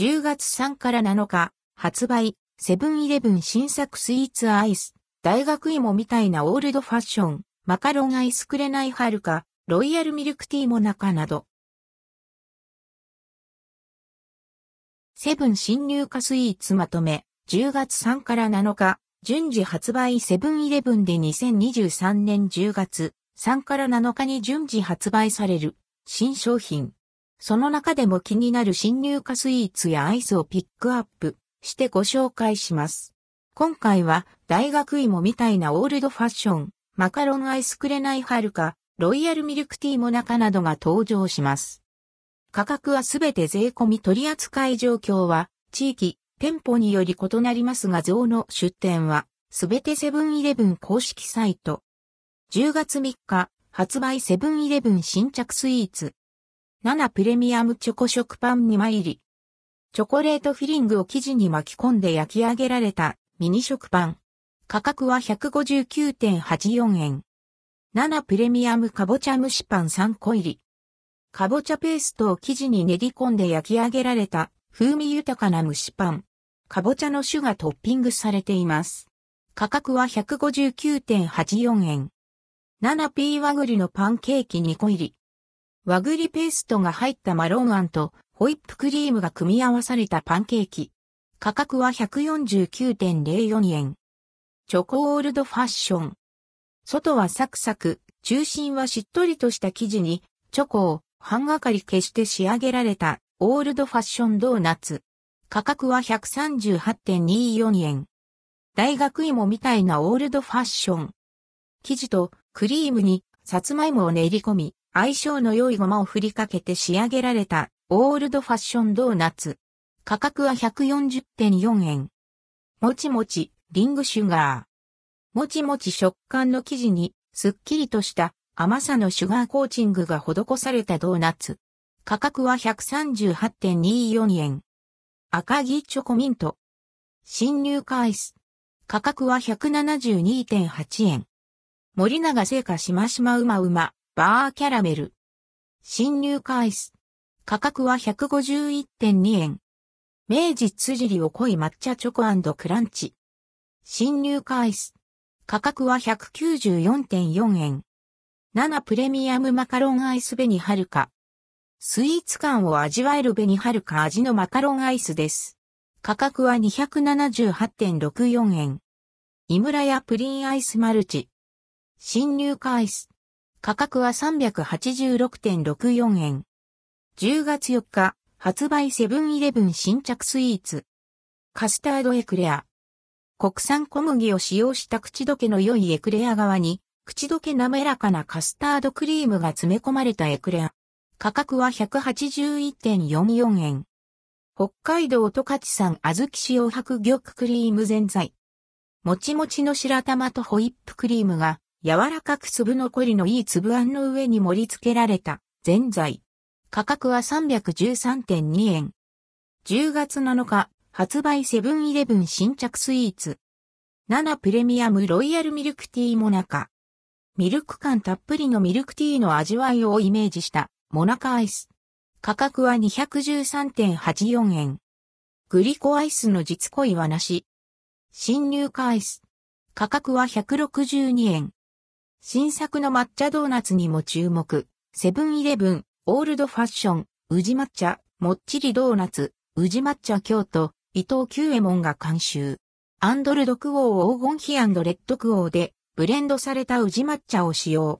10月3から7日、発売、セブンイレブン新作スイーツアイス、大学芋みたいなオールドファッション、マカロンアイスくれないはるか、ロイヤルミルクティーもなかなど。セブン新入荷スイーツまとめ、10月3から7日、順次発売セブンイレブンで2023年10月3から7日に順次発売される新商品。その中でも気になる新入荷スイーツやアイスをピックアップしてご紹介します。今回は大学芋みたいなオールドファッション、マカロンアイスくれないはるか、ロイヤルミルクティーもなかなどが登場します。価格はすべて税込み取扱い状況は地域、店舗により異なりますが像の出店は、すべてセブンイレブン公式サイト。10月3日、発売セブンイレブン新着スイーツ。7プレミアムチョコ食パン2枚入り。チョコレートフィリングを生地に巻き込んで焼き上げられたミニ食パン。価格は159.84円。7プレミアムかぼちゃ蒸しパン3個入り。かぼちゃペーストを生地に練り込んで焼き上げられた風味豊かな蒸しパン。かぼちゃの種がトッピングされています。価格は159.84円。7P 和栗のパンケーキ2個入り。和栗ペーストが入ったマロンあんとホイップクリームが組み合わされたパンケーキ。価格は149.04円。チョコオールドファッション。外はサクサク、中心はしっとりとした生地に、チョコを半がかり消して仕上げられたオールドファッションドーナツ。価格は138.24円。大学芋みたいなオールドファッション。生地とクリームにさつまいもを練り込み、相性の良いごまを振りかけて仕上げられたオールドファッションドーナツ。価格は140.4円。もちもち、リングシュガー。もちもち食感の生地にすっきりとした甘さのシュガーコーチングが施されたドーナツ。価格は138.24円。赤木チョコミント。新入荷アイス。価格は172.8円。森永製菓しましまうまうま、バーキャラメル。新入荷アイス。価格は151.2円。明治辻りを濃い抹茶チョコクランチ。新入荷アイス。価格は194.4円。7プレミアムマカロンアイス紅はるか。スイーツ感を味わえる紅はるか味のマカロンアイスです。価格は278.64円。井村屋プリンアイスマルチ。新入荷アイス。価格は386.64円。10月4日、発売セブンイレブン新着スイーツ。カスタードエクレア。国産小麦を使用した口どけの良いエクレア側に、口どけ滑らかなカスタードクリームが詰め込まれたエクレア。価格は181.44円。北海道十勝産小豆塩白玉クリームぜんざい。もちもちの白玉とホイップクリームが柔らかく粒残りのいい粒あんの上に盛り付けられたぜんざい。価格は313.2円。10月7日発売セブンイレブン新着スイーツ。7プレミアムロイヤルミルクティーモナカ。ミルク感たっぷりのミルクティーの味わいをイメージしたモナカアイス。価格は213.84円。グリコアイスの実恋はなし。新入荷アイス。価格は162円。新作の抹茶ドーナツにも注目。セブンイレブン、オールドファッション、宇治抹茶、もっちりドーナツ、宇治抹茶京都、伊藤久右衛門が監修。アンドルドクオー黄金比レッドクオーでブレンドされた宇治抹茶を使用。